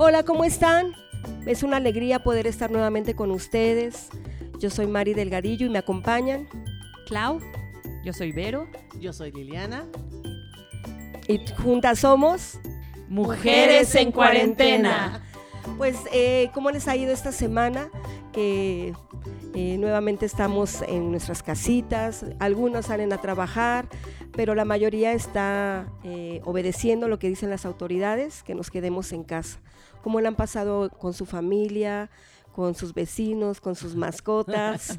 Hola, ¿cómo están? Es una alegría poder estar nuevamente con ustedes. Yo soy Mari Delgadillo y me acompañan. Clau, yo soy Vero. Yo soy Liliana. Y juntas somos Mujeres en Cuarentena. Pues, eh, ¿cómo les ha ido esta semana? Que eh, nuevamente estamos en nuestras casitas, algunos salen a trabajar, pero la mayoría está eh, obedeciendo lo que dicen las autoridades, que nos quedemos en casa. ¿Cómo le han pasado con su familia? con sus vecinos, con sus mascotas.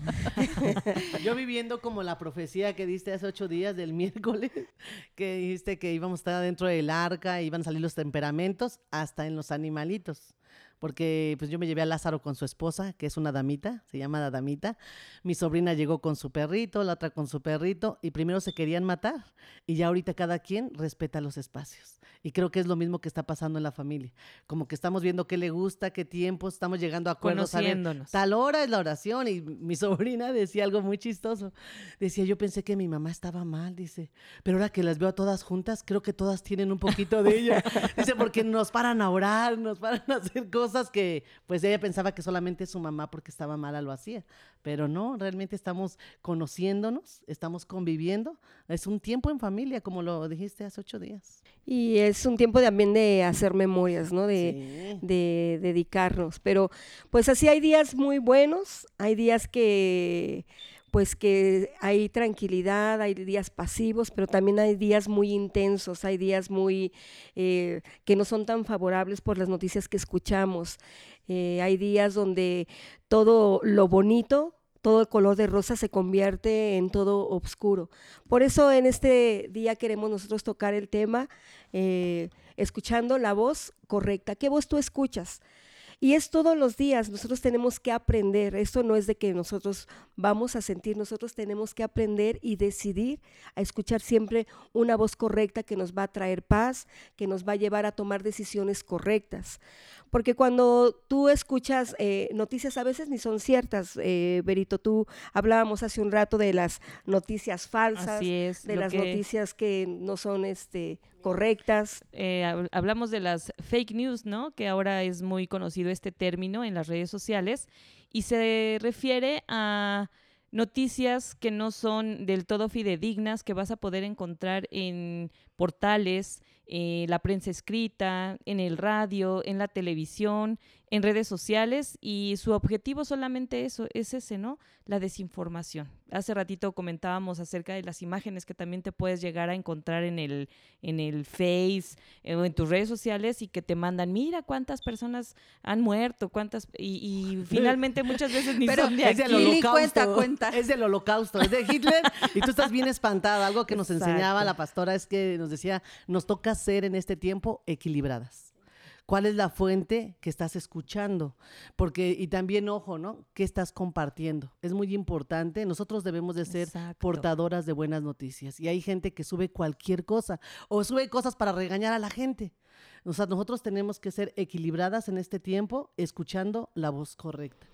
Yo viviendo como la profecía que diste hace ocho días del miércoles, que dijiste que íbamos a estar dentro del arca, iban a salir los temperamentos, hasta en los animalitos porque pues yo me llevé a Lázaro con su esposa, que es una damita, se llama damita. Mi sobrina llegó con su perrito, la otra con su perrito, y primero se querían matar, y ya ahorita cada quien respeta los espacios. Y creo que es lo mismo que está pasando en la familia. Como que estamos viendo qué le gusta, qué tiempo, estamos llegando a acuerdos. Conociéndonos. tal hora es la oración, y mi sobrina decía algo muy chistoso. Decía, yo pensé que mi mamá estaba mal, dice, pero ahora que las veo a todas juntas, creo que todas tienen un poquito de ella. dice, porque nos paran a orar, nos paran a hacer cosas cosas que pues ella pensaba que solamente su mamá porque estaba mala lo hacía, pero no, realmente estamos conociéndonos, estamos conviviendo, es un tiempo en familia, como lo dijiste hace ocho días. Y es un tiempo también de hacer memorias, ¿no? De, sí. de dedicarnos, pero pues así hay días muy buenos, hay días que pues que hay tranquilidad, hay días pasivos, pero también hay días muy intensos, hay días muy eh, que no son tan favorables por las noticias que escuchamos. Eh, hay días donde todo lo bonito, todo el color de rosa se convierte en todo oscuro. Por eso en este día queremos nosotros tocar el tema eh, escuchando la voz correcta. ¿Qué voz tú escuchas? Y es todos los días, nosotros tenemos que aprender, esto no es de que nosotros vamos a sentir, nosotros tenemos que aprender y decidir a escuchar siempre una voz correcta que nos va a traer paz, que nos va a llevar a tomar decisiones correctas. Porque cuando tú escuchas eh, noticias a veces ni son ciertas, eh, Berito, tú hablábamos hace un rato de las noticias falsas, es, de las que... noticias que no son este correctas. Eh, hablamos de las fake news, ¿no? Que ahora es muy conocido este término en las redes sociales y se refiere a noticias que no son del todo fidedignas, que vas a poder encontrar en portales, eh, la prensa escrita, en el radio, en la televisión, en redes sociales y su objetivo solamente eso, es ese, ¿no? La desinformación. Hace ratito comentábamos acerca de las imágenes que también te puedes llegar a encontrar en el, en el Face eh, o en tus redes sociales y que te mandan, mira cuántas personas han muerto, cuántas, y, y finalmente muchas veces ni Pero son de es del aquí. holocausto. cuenta, cuenta. Es del holocausto, es de Hitler y tú estás bien espantada. Algo que nos Exacto. enseñaba la pastora es que nos decía, nos toca ser en este tiempo equilibradas. ¿Cuál es la fuente que estás escuchando? Porque, y también, ojo, ¿no? ¿Qué estás compartiendo? Es muy importante. Nosotros debemos de ser Exacto. portadoras de buenas noticias. Y hay gente que sube cualquier cosa o sube cosas para regañar a la gente. O sea, nosotros tenemos que ser equilibradas en este tiempo, escuchando la voz correcta.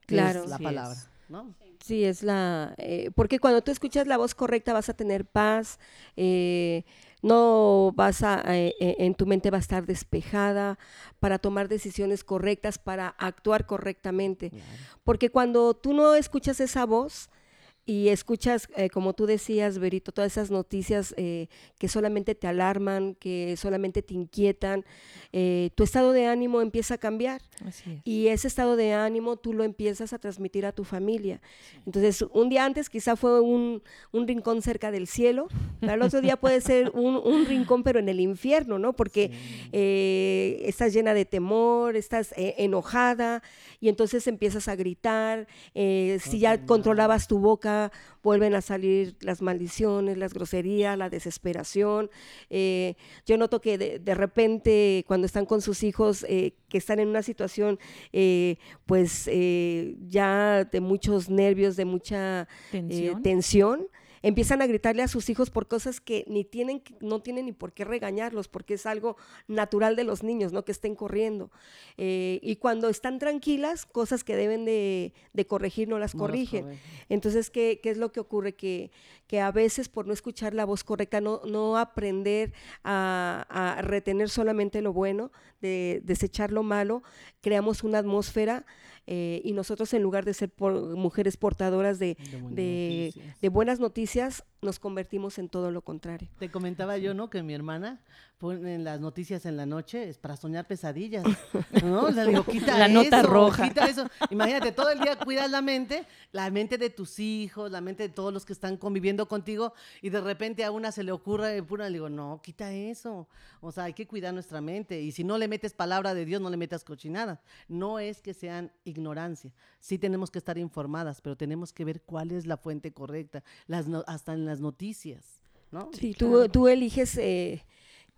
que Claro. es la Así palabra, es. ¿no? Sí, es la... eh, porque cuando tú escuchas la voz correcta vas a tener paz, eh, no vas a... eh, eh, en tu mente va a estar despejada para tomar decisiones correctas, para actuar correctamente. Porque cuando tú no escuchas esa voz y escuchas, eh, como tú decías, Berito, todas esas noticias eh, que solamente te alarman, que solamente te inquietan, eh, tu estado de ánimo empieza a cambiar. Así es. Y ese estado de ánimo tú lo empiezas a transmitir a tu familia. Entonces, un día antes quizá fue un, un rincón cerca del cielo, pero al otro día puede ser un, un rincón pero en el infierno, ¿no? Porque estás llena de temor, estás enojada y entonces empiezas a gritar. si ya controlabas tu boca, vuelven a salir las maldiciones, las groserías, la desesperación. Eh, yo noto que de, de repente cuando están con sus hijos eh, que están en una situación eh, pues eh, ya de muchos nervios, de mucha eh, Tensión. tensión, empiezan a gritarle a sus hijos por cosas que ni tienen, no tienen ni por qué regañarlos, porque es algo natural de los niños, ¿no? Que estén corriendo. Eh, y cuando están tranquilas, cosas que deben de, corregir no las corrigen. Entonces, ¿qué, es lo que ocurre? Que, que a veces por no escuchar la voz correcta, no, no aprender a, a retener solamente lo bueno, de desechar lo malo, creamos una atmósfera eh, y nosotros en lugar de ser mujeres portadoras de, de, buenas noticias, nos convertimos en todo lo contrario. Te comentaba yo, ¿no? Que mi hermana pone las noticias en la noche es para soñar pesadillas, ¿no? O sea, digo, quita la nota roja. Quita eso. Imagínate, todo el día cuidas la mente, la mente de tus hijos, la mente de todos los que están conviviendo contigo y de repente a una se le ocurre, pura, le digo, no, quita eso. O sea, hay que cuidar nuestra mente y si no le metes palabra de Dios, no le metas cochinada. No es que sean ignorancia. Sí tenemos que estar informadas, pero tenemos que ver cuál es la fuente correcta, las hasta en las noticias. ¿no? Sí, tú, tú eliges eh,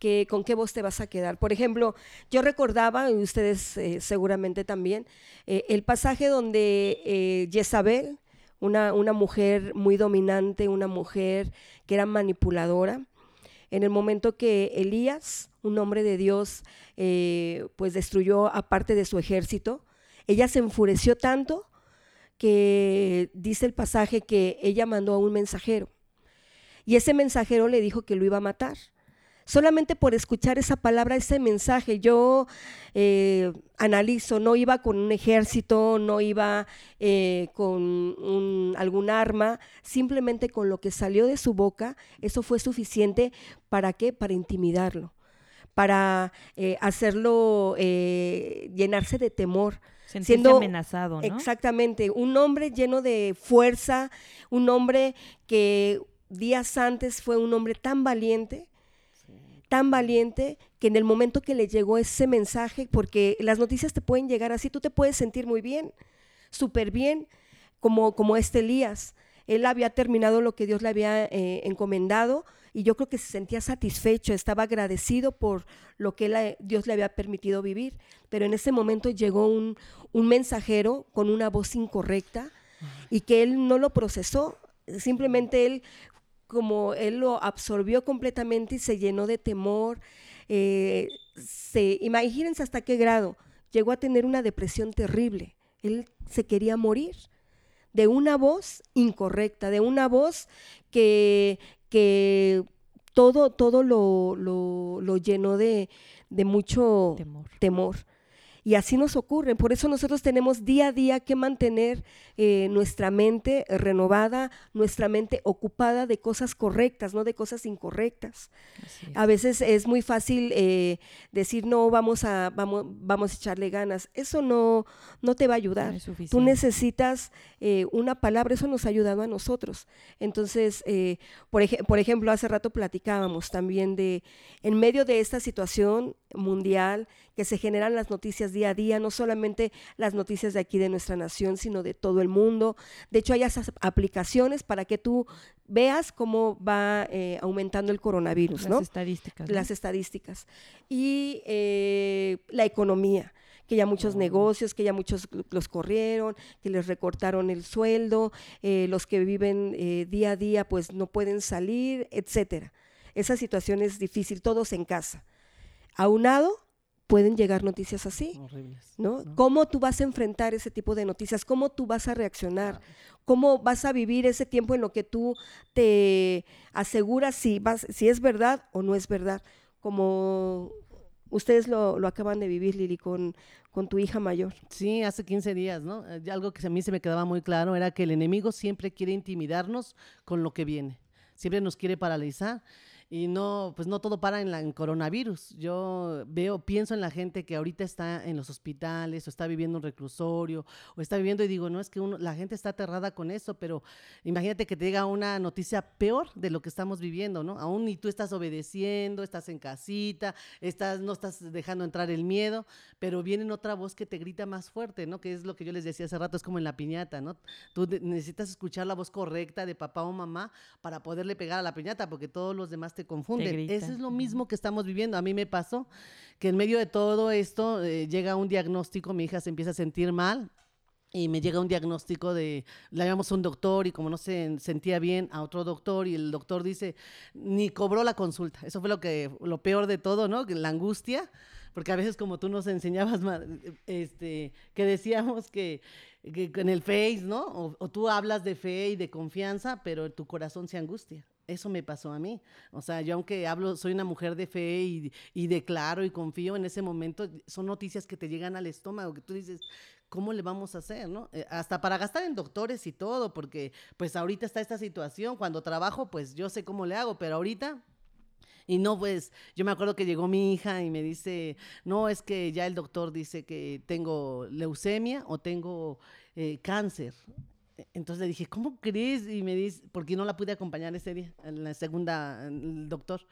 que, con qué voz te vas a quedar. Por ejemplo, yo recordaba, y ustedes eh, seguramente también, eh, el pasaje donde Jezabel, una, una mujer muy dominante, una mujer que era manipuladora, en el momento que Elías, un hombre de Dios, pues destruyó a parte de su ejército, ella se enfureció tanto que dice el pasaje que ella mandó a un mensajero y ese mensajero le dijo que lo iba a matar. Solamente por escuchar esa palabra, ese mensaje, yo eh, analizo, no iba con un ejército, no iba eh, con algún arma, simplemente con lo que salió de su boca, eso fue suficiente para qué? Para intimidarlo, para eh, hacerlo llenarse de temor siendo amenazado, ¿no? Exactamente, un hombre lleno de fuerza, un hombre que días antes fue un hombre tan valiente, tan valiente que en el momento que le llegó ese mensaje, porque las noticias te pueden llegar así, tú te puedes sentir muy bien, súper bien, como, como este Elías. Él había terminado lo que Dios le había eh, encomendado y yo creo que se sentía satisfecho, estaba agradecido por lo que Dios le había permitido vivir. Pero en ese momento llegó un, un mensajero con una voz incorrecta y que él no lo procesó, simplemente él como él lo absorbió completamente y se llenó de temor. Eh, se, imagínense hasta qué grado llegó a tener una depresión terrible. Él se quería morir de una voz incorrecta, de una voz que, que todo, todo lo, lo, llenó de, de mucho temor. Y así nos ocurre. Por eso nosotros tenemos día a día que mantener eh, nuestra mente renovada, nuestra mente ocupada de cosas correctas, no de cosas incorrectas. A veces es muy fácil eh, decir, no, vamos a, vamos, vamos a echarle ganas. Eso no, no te va a ayudar. Tú necesitas eh, una palabra, eso nos ha ayudado a nosotros. Entonces, por, por ejemplo, hace rato platicábamos también de, en medio de esta situación mundial, que se generan las noticias día a día, no solamente las noticias de aquí de nuestra nación, sino de todo el mundo. De hecho, hay esas aplicaciones para que tú veas cómo va eh, aumentando el coronavirus, Las estadísticas. Las estadísticas. Y eh, la economía que ya muchos negocios, que ya muchos los corrieron, que les recortaron el sueldo, eh, los que viven día a día pues no pueden salir, etcétera. Esa situación es difícil, todos en casa. Aunado pueden llegar noticias así, ¿no? ¿Cómo tú vas a enfrentar ese tipo de noticias? ¿Cómo tú vas a reaccionar? ¿Cómo vas a vivir ese tiempo en lo que tú te aseguras si, vas, si es verdad o no es verdad? Como ustedes lo, lo acaban de vivir, Lili, con, con tu hija mayor. Sí, hace 15 días, ¿no? Eh, algo que a mí se me quedaba muy claro era que el enemigo siempre quiere intimidarnos con lo que viene, siempre nos quiere paralizar y no, pues no todo para en, la, coronavirus. Yo veo, pienso en la gente que ahorita está en los hospitales o está viviendo un reclusorio o está viviendo y digo, no, es que uno, la gente está aterrada con eso, pero imagínate que te llega una noticia peor de lo que estamos viviendo, ¿no? Aún ni tú estás obedeciendo, estás en casita, estás, no estás dejando entrar el miedo, pero viene otra voz que te grita más fuerte, ¿no? Que es lo que yo les decía hace rato, es como en la piñata, ¿no? Tú necesitas escuchar la voz correcta de papá o mamá para poderle pegar a la piñata, porque todos los demás te confunden. Eso es lo mismo que estamos viviendo. A mí me pasó que en medio de todo esto eh, llega un diagnóstico, mi hija se empieza a sentir mal, y me llega un diagnóstico de, le llamamos a un doctor y como no se sentía bien, a otro doctor y el doctor dice, ni cobró la consulta. Eso fue lo, que, lo peor de todo, ¿no? La angustia, porque a veces como tú nos enseñabas, este, que decíamos que, en el Face, ¿no? O, o, tú hablas de fe y de confianza, pero tu corazón se angustia. Eso me pasó a mí. O sea, yo aunque hablo, soy una mujer de fe y, y declaro y confío en ese momento, son noticias que te llegan al estómago, que tú dices, ¿cómo le vamos a hacer, no? Eh, hasta para gastar en doctores y todo, porque pues ahorita está esta situación, cuando trabajo, pues yo sé cómo le hago, pero ahorita y no, pues, yo me acuerdo que llegó mi hija y me dice, no, es que ya el doctor dice que tengo leucemia o tengo eh, cáncer. Entonces le dije, ¿cómo crees? Y me dice, porque no la pude acompañar ese día, en la segunda, el doctor.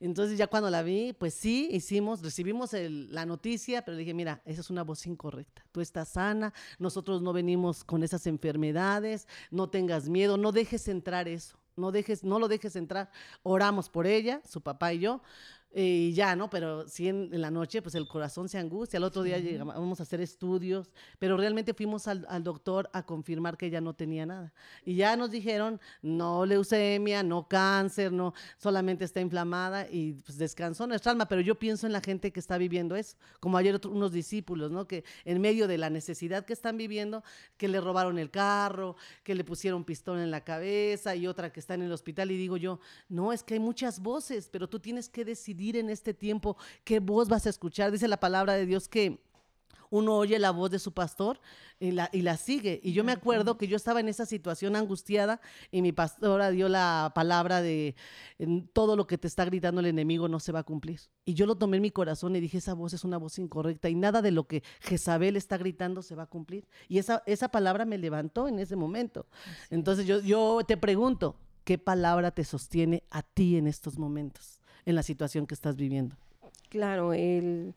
Entonces ya cuando la vi, pues sí, hicimos, recibimos la noticia, pero le dije, mira, esa es una voz incorrecta. Tú estás sana, nosotros no venimos con esas enfermedades, no tengas miedo, no dejes entrar eso. No, dejes, no lo dejes entrar. Oramos por ella, su papá y yo, y ya, ¿no? Pero sí en, la noche, pues el corazón se angustia. Al otro día llegamos a hacer estudios, pero realmente fuimos al, doctor a confirmar que ella no tenía nada. Y ya nos dijeron, no leucemia, no cáncer, no, solamente está inflamada y pues descansó nuestra alma. Pero yo pienso en la gente que está viviendo eso, como ayer unos discípulos, ¿no? Que en medio de la necesidad que están viviendo, que le robaron el carro, que le pusieron pistón en la cabeza y otra que está en el hospital. Y digo yo, no, es que hay muchas voces, pero tú tienes que decidir en este tiempo qué voz vas a escuchar. Dice la palabra de Dios que uno oye la voz de su pastor y la, y la sigue. Y yo me acuerdo que yo estaba en esa situación angustiada y mi pastora dio la palabra de todo lo que te está gritando el enemigo no se va a cumplir. Y yo lo tomé en mi corazón y dije, esa voz es una voz incorrecta y nada de lo que Jezabel está gritando se va a cumplir. Y esa, esa palabra me levantó en ese momento. Entonces yo, yo te pregunto, ¿qué palabra te sostiene a ti en estos momentos? En la situación que estás viviendo. Claro, el,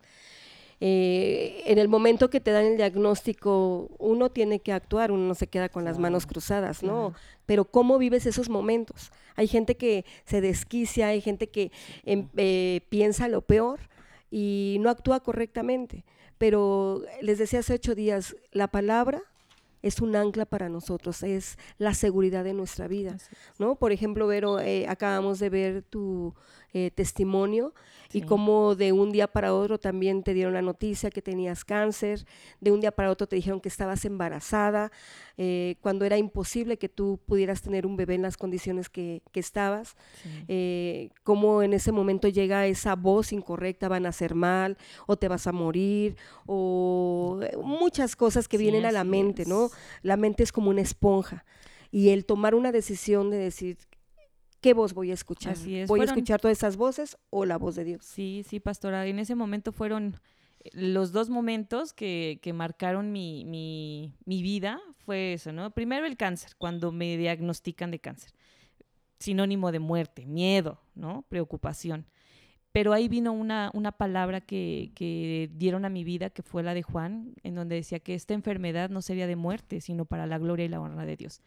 eh, en el momento que te dan el diagnóstico, uno tiene que actuar, uno no se queda con las manos cruzadas, ¿no? Pero ¿cómo vives esos momentos? Hay gente que se desquicia, hay gente que em, eh, piensa lo peor y no actúa correctamente. Pero les decía hace ocho días, la palabra es un ancla para nosotros, es la seguridad de nuestra vida, ¿no? Por ejemplo, Vero, eh, acabamos de ver tu eh, testimonio y cómo de un día para otro también te dieron la noticia que tenías cáncer, de un día para otro te dijeron que estabas embarazada, eh, cuando era imposible que tú pudieras tener un bebé en las condiciones que, estabas, eh, cómo en ese momento llega esa voz incorrecta, van a hacer mal, o te vas a morir, o muchas cosas que vienen a la mente, ¿no? La mente es como una esponja. Y el tomar una decisión de decir, ¿qué voz voy a escuchar? ¿Voy a escuchar todas esas voces o la voz de Dios? Sí, sí, pastora. En ese momento fueron eh, los dos momentos que, que marcaron mi, mi, mi, vida. Fue eso, ¿no? Primero el cáncer, cuando me diagnostican de cáncer. Sinónimo de muerte, miedo, ¿no? Preocupación. Pero ahí vino una, una palabra que, que dieron a mi vida, que fue la de Juan, en donde decía que esta enfermedad no sería de muerte, sino para la gloria y la honra de Dios.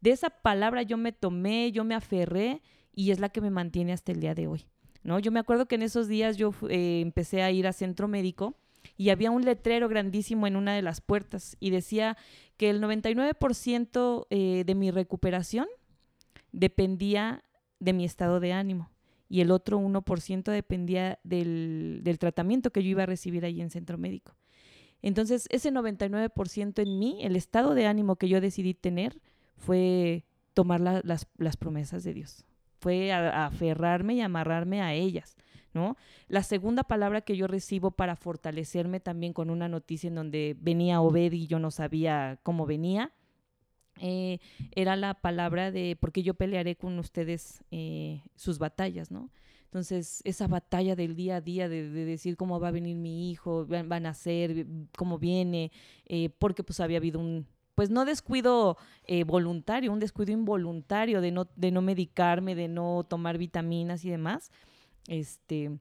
De esa palabra yo me tomé, yo me aferré y es la que me mantiene hasta el día de hoy. ¿no? Yo me acuerdo que en esos días yo eh, empecé a ir a centro médico y había un letrero grandísimo en una de las puertas y decía que el 99% eh, de mi recuperación dependía de mi estado de ánimo y el otro 1% dependía del, del, tratamiento que yo iba a recibir ahí en centro médico. Entonces, ese 99% en mí, el estado de ánimo que yo decidí tener, fue tomar las, las, promesas de Dios, fue aferrarme y amarrarme a ellas. ¿No? La segunda palabra que yo recibo para fortalecerme también con una noticia en donde venía Obed y yo no sabía cómo venía, eh, era la palabra de porque yo pelearé con ustedes eh, sus batallas, ¿no? Entonces, esa batalla del día a día de, decir cómo va a venir mi hijo, van, a ser, cómo viene, eh, porque pues había habido un, pues no descuido voluntario, un descuido involuntario de no, de no medicarme, de no tomar vitaminas y demás. Este,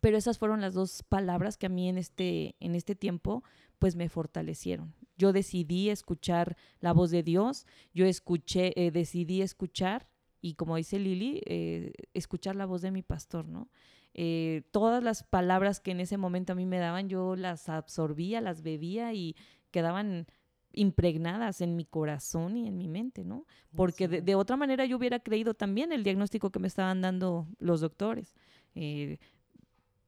pero esas fueron las dos palabras que a mí en este, en este tiempo pues me fortalecieron. Yo decidí escuchar la voz de Dios, yo escuché, eh, decidí escuchar y como dice Lili, eh, escuchar la voz de mi pastor, ¿no? todas las palabras que en ese momento a mí me daban, yo las absorbía, las bebía y quedaban impregnadas en mi corazón y en mi mente, ¿no? Porque de, otra manera yo hubiera creído también el diagnóstico que me estaban dando los doctores. Eh,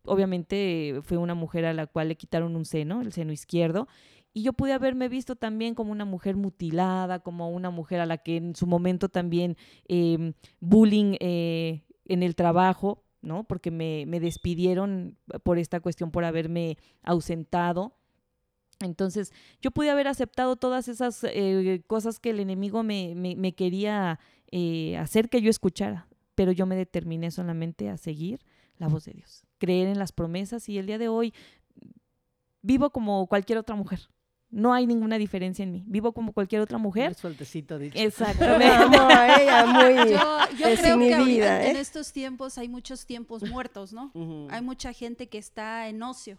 obviamente fue una mujer a la cual le quitaron un seno, el seno izquierdo, y yo pude haberme visto también como una mujer mutilada, como una mujer a la que en su momento también em, bullying eh, en el trabajo, ¿no? Porque me, me, despidieron por esta cuestión, por haberme ausentado. Entonces, yo pude haber aceptado todas esas eh, cosas que el enemigo me, me, quería eh, hacer que yo escuchara, pero yo me determiné solamente a seguir la voz de Dios, creer en las promesas y el día de hoy vivo como cualquier otra mujer. No hay ninguna diferencia en mí. Vivo como cualquier otra mujer. Muy sueltecito dicho. Exactamente. ella muy yo, yo creo que en ¿eh? estos tiempos hay muchos tiempos muertos, ¿no? Hay mucha gente que está en ocio.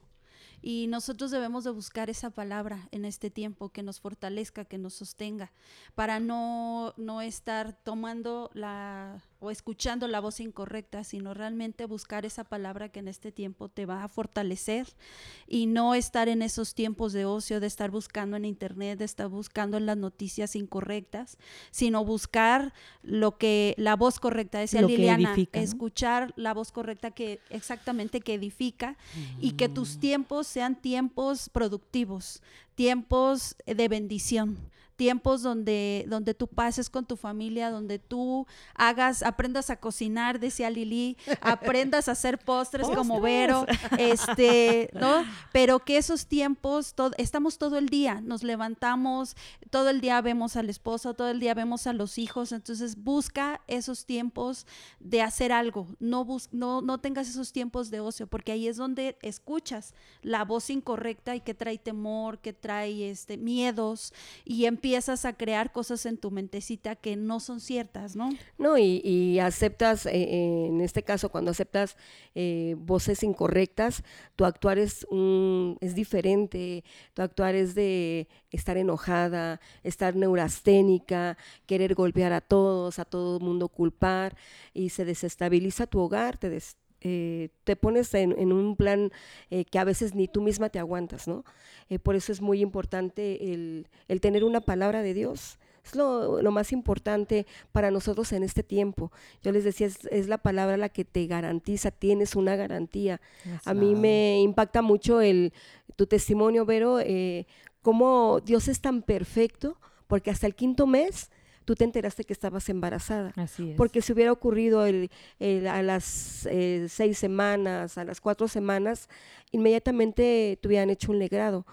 Y nosotros debemos de buscar esa palabra en este tiempo que nos fortalezca, que nos sostenga, para no, no estar tomando la o escuchando la voz incorrecta, sino realmente buscar esa palabra que en este tiempo te va a fortalecer y no estar en esos tiempos de ocio, de estar buscando en internet, de estar buscando en las noticias incorrectas, sino buscar lo que la voz correcta, decía Liliana, escuchar la voz correcta que exactamente que edifica y que tus tiempos sean tiempos productivos, tiempos de bendición tiempos donde, donde tú pases con tu familia, donde tú hagas, aprendas a cocinar, decía Lili, aprendas a hacer postres, como Vero, este, ¿no? Pero que esos tiempos, estamos todo el día, nos levantamos, todo el día vemos al esposo, todo el día vemos a los hijos, entonces busca esos tiempos de hacer algo, no, no, no tengas esos tiempos de ocio, porque ahí es donde escuchas la voz incorrecta y que trae temor, que trae este, miedos y empiezas empiezas a crear cosas en tu mentecita que no son ciertas, ¿no? No, y, aceptas, eh, eh, en este caso, cuando aceptas eh, voces incorrectas, tu actuar es, es diferente, tu actuar es de estar enojada, estar neurasténica, querer golpear a todos, a todo el mundo culpar, y se desestabiliza tu hogar, te des eh, te pones en, un plan eh, que a veces ni tú misma te aguantas, ¿no? Eh, por eso es muy importante el, tener una palabra de Dios. Es lo, más importante para nosotros en este tiempo. Yo les decía, es, la palabra la que te garantiza, tienes una garantía. A mí me impacta mucho el, tu testimonio, Vero, cómo Dios es tan perfecto, porque hasta el quinto mes tú te enteraste que estabas embarazada. Así es. Porque si hubiera ocurrido el, a las eh, seis semanas, a las cuatro semanas, inmediatamente te hubieran hecho un legrado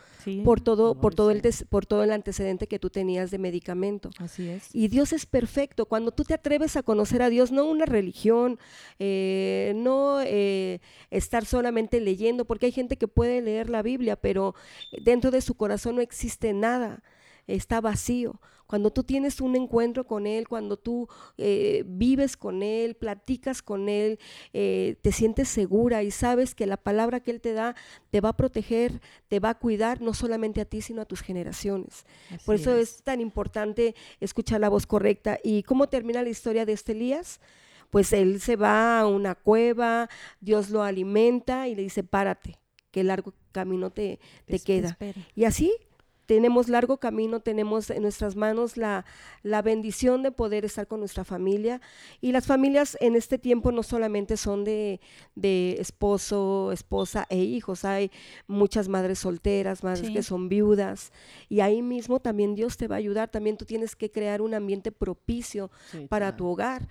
por todo, por todo el por todo el antecedente que tú tenías de medicamento. Así es. Y Dios es perfecto. Cuando tú te atreves a conocer a Dios, no una religión, eh, no eh, estar solamente leyendo, porque hay gente que puede leer la Biblia, pero dentro de su corazón no existe nada está vacío. Cuando tú tienes un encuentro con Él, cuando tú eh, vives con Él, platicas con Él, eh, te sientes segura y sabes que la palabra que Él te da te va a proteger, te va a cuidar, no solamente a ti, sino a tus generaciones. Por eso es. tan importante escuchar la voz correcta. ¿Y cómo termina la historia de este Elías? Pues él se va a una cueva, Dios lo alimenta y le dice, párate, qué largo camino te, te queda. Y así tenemos largo camino, tenemos en nuestras manos la, bendición de poder estar con nuestra familia. Y las familias en este tiempo no solamente son de, esposo, esposa e hijos, hay muchas madres solteras, madres que son viudas. Y ahí mismo también Dios te va a ayudar, también tú tienes que crear un ambiente propicio para tu hogar.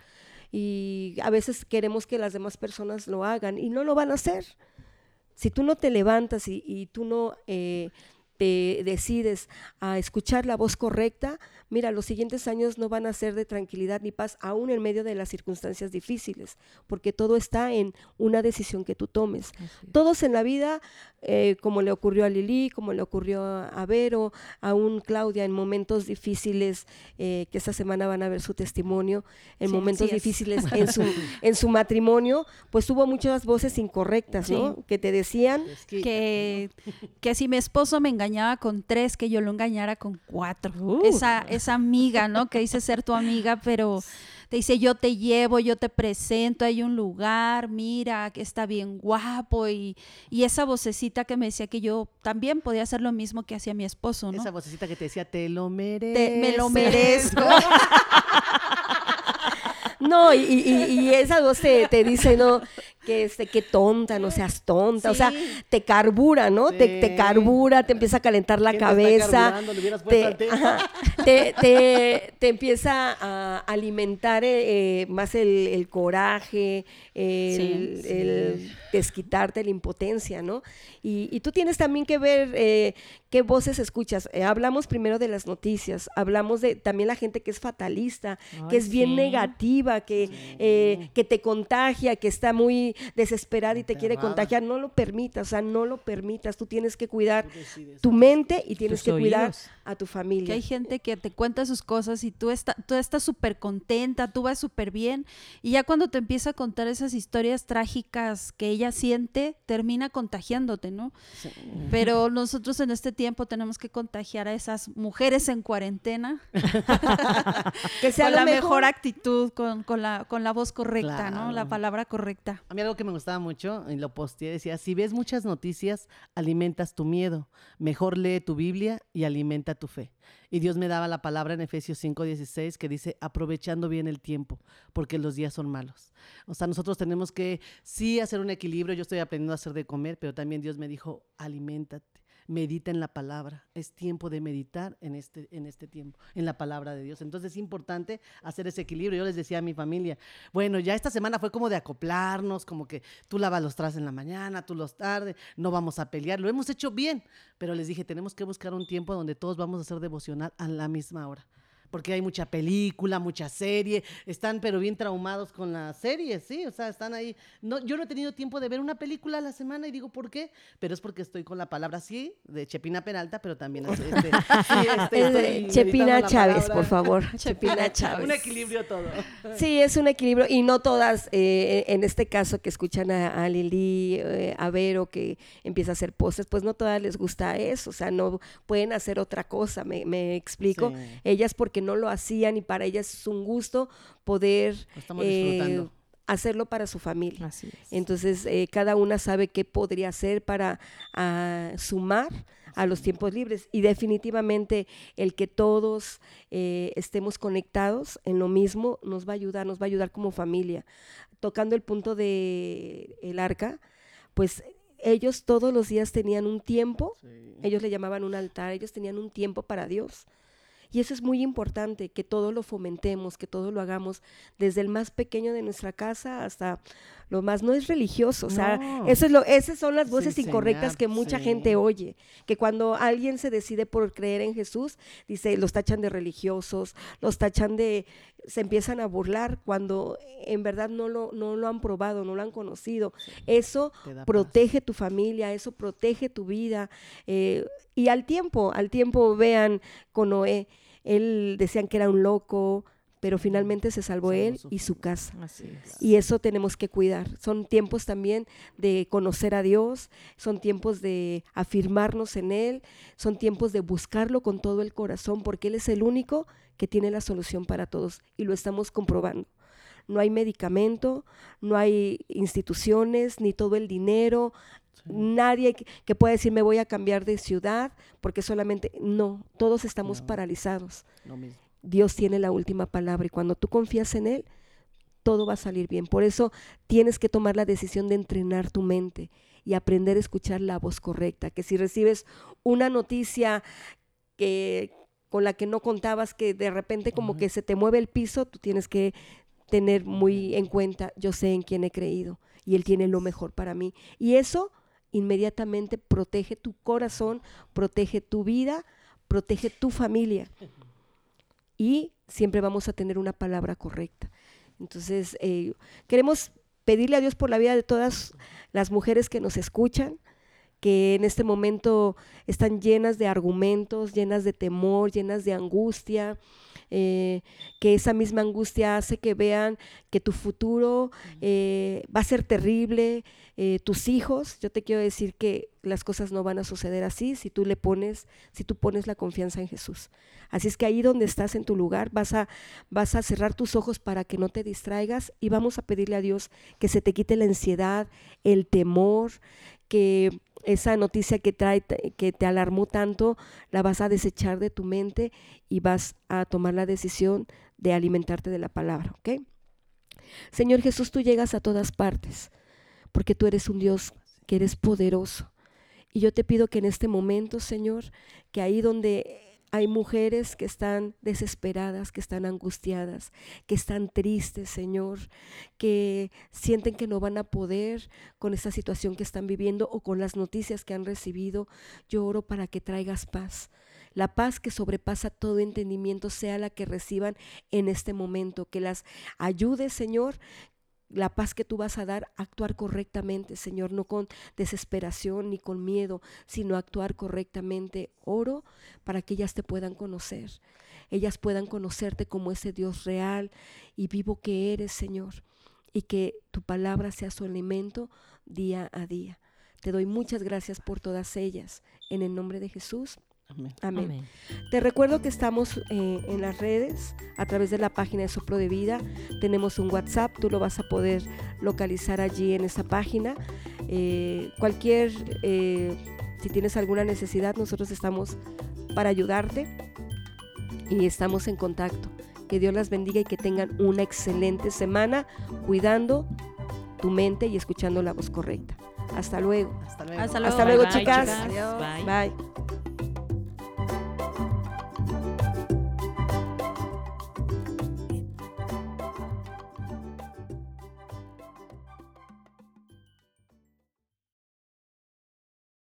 Y a veces queremos que las demás personas lo hagan y no lo van a hacer. Si tú no te levantas y, y tú no eh, te decides a escuchar la voz correcta, mira, los siguientes años no van a ser de tranquilidad ni paz, aún en medio de las circunstancias difíciles, porque todo está en una decisión que tú tomes. Todos en la vida, eh, como le ocurrió a Lili, como le ocurrió a Vero, aún Claudia, en momentos difíciles, eh, que esta semana van a ver su testimonio, en momentos difíciles en su, en su matrimonio, pues hubo muchas voces incorrectas, ¿no? Que te decían que, que si mi esposo me engañaba con tres, que yo lo engañara con cuatro. Uh. Esa, esa amiga, ¿no? Que dice ser tu amiga, pero te dice yo te llevo, yo te presento, hay un lugar, mira, que está bien guapo y, y esa vocecita que me decía que yo también podía hacer lo mismo que hacía mi esposo, ¿no? Esa vocecita que te decía, te lo mereces. me lo merezco. No, y, y, esa voz te, te, dice, no, que este, qué tonta, no seas tonta, o sea, te carbura, ¿no? Te, te, carbura, te empieza a calentar la cabeza, te, te, te, empieza a alimentar eh, eh, más el, el, coraje, el, el, desquitarte, la impotencia, ¿no? Y, y, tú tienes también que ver eh, qué voces escuchas. hablamos primero de las noticias, hablamos de también la gente que es fatalista, que es bien negativa, que, que te contagia, que está muy desesperada y te quiere contagiar, no lo permitas, o sea, no lo permitas. Tú tienes que cuidar tu mente y tienes que cuidar a tu familia. Que hay gente que te cuenta sus cosas y tú, está, tú estás súper contenta, tú vas súper bien y ya cuando te empieza a contar esas historias trágicas que ella siente, termina contagiándote, ¿no? Pero nosotros en este tiempo tenemos que contagiar a esas mujeres en cuarentena que sea la mejor, actitud, con, la, con la voz correcta, ¿no? La palabra correcta. A mí algo que me gustaba mucho, y lo posteé, decía, si ves muchas noticias, alimentas tu miedo. Mejor lee tu Biblia y alimenta tu fe. Y Dios me daba la palabra en Efesios 5:16 que dice, aprovechando bien el tiempo, porque los días son malos. O sea, nosotros tenemos que sí hacer un equilibrio. Yo estoy aprendiendo a hacer de comer, pero también Dios me dijo, aliméntate medita en la palabra. Es tiempo de meditar en este, en este tiempo, en la palabra de Dios. Entonces es importante hacer ese equilibrio. Yo les decía a mi familia, bueno, ya esta semana fue como de acoplarnos, como que tú lavas los trastes en la mañana, tú los tardes, no vamos a pelear. Lo hemos hecho bien, pero les dije, tenemos que buscar un tiempo donde todos vamos a hacer devocional a la misma hora porque hay mucha película, mucha serie, están pero bien traumados con las series, sí, o sea, están ahí. No, yo no he tenido tiempo de ver una película a la semana y digo, ¿por qué? Pero es porque estoy con la palabra, sí, de Chepina Peralta, pero también este, este, Chepina Chávez, por favor. Chepina Chávez. un equilibrio todo. Sí, es un equilibrio y no todas, eh, en este caso que escuchan a, Lili, eh, a Vero que empieza a hacer postes, pues no todas les gusta eso, o sea, no pueden hacer otra cosa, me, explico. Ellas porque no lo hacían y para ellas es un gusto poder eh, hacerlo para su familia. Entonces, eh, cada una sabe qué podría hacer para ah, sumar a los tiempos libres y definitivamente el que todos eh, estemos conectados en lo mismo nos va a ayudar, nos va a ayudar como familia. Tocando el punto de el arca, pues ellos todos los días tenían un tiempo, ellos le llamaban un altar, ellos tenían un tiempo para Dios. Y eso es muy importante, que todo lo fomentemos, que todo lo hagamos desde el más pequeño de nuestra casa hasta lo más no es religioso, o sea, eso es lo, esas son las voces incorrectas que mucha gente oye, que cuando alguien se decide por creer en Jesús, dice, los tachan de religiosos, los tachan de, se empiezan a burlar cuando en verdad no lo, no lo han probado, no lo han conocido. Eso protege tu familia, eso protege tu vida. Eh, y al tiempo, al tiempo vean con Noé, él decían que era un loco, pero finalmente se salvó él y su casa. Y eso tenemos que cuidar. Son tiempos también de conocer a Dios, son tiempos de afirmarnos en Él, son tiempos de buscarlo con todo el corazón, porque Él es el único que tiene la solución para todos y lo estamos comprobando. No hay medicamento, no hay instituciones, ni todo el dinero, Nadie que, pueda decir me voy a cambiar de ciudad, porque solamente, no, todos estamos paralizados. Dios tiene la última palabra y cuando tú confías en Él, todo va a salir bien. Por eso tienes que tomar la decisión de entrenar tu mente y aprender a escuchar la voz correcta. Que si recibes una noticia que, con la que no contabas, que de repente como que se te mueve el piso, tú tienes que tener muy en cuenta, yo sé en quién he creído y Él tiene lo mejor para mí. Y eso inmediatamente protege tu corazón, protege tu vida, protege tu familia. Y siempre vamos a tener una palabra correcta. Entonces, eh, queremos pedirle a Dios por la vida de todas las mujeres que nos escuchan, que en este momento están llenas de argumentos, llenas de temor, llenas de angustia, eh, que esa misma angustia hace que vean que tu futuro eh, va a ser terrible, eh, tus hijos, yo te quiero decir que las cosas no van a suceder así si tú le pones, si tú pones la confianza en Jesús. Así es que ahí donde estás en tu lugar vas a, vas a cerrar tus ojos para que no te distraigas y vamos a pedirle a Dios que se te quite la ansiedad, el temor, que esa noticia que trae, que te alarmó tanto, la vas a desechar de tu mente y vas a tomar la decisión de alimentarte de la palabra, ¿ok? Señor Jesús, tú llegas a todas partes porque tú eres un Dios que eres poderoso. Y yo te pido que en este momento, Señor, que ahí donde hay mujeres que están desesperadas, que están angustiadas, que están tristes, Señor, que sienten que no van a poder con esta situación que están viviendo o con las noticias que han recibido. Yo oro para que traigas paz. La paz que sobrepasa todo entendimiento sea la que reciban en este momento, que las ayude, Señor, la paz que tú vas a dar, actuar correctamente, Señor, no con desesperación ni con miedo, sino actuar correctamente. Oro para que ellas te puedan conocer, ellas puedan conocerte como ese Dios real y vivo que eres, Señor, y que tu palabra sea su alimento día a día. Te doy muchas gracias por todas ellas. En el nombre de Jesús. Amén. Te recuerdo que estamos eh, en las redes a través de la página de Soplo de Vida. Tenemos un WhatsApp, tú lo vas a poder localizar allí en esa página. Eh, cualquier, eh, si tienes alguna necesidad, nosotros estamos para ayudarte y estamos en contacto. Que Dios las bendiga y que tengan una excelente semana cuidando tu mente y escuchando la voz correcta. Hasta luego. Hasta luego. Hasta luego, chicas. Bye.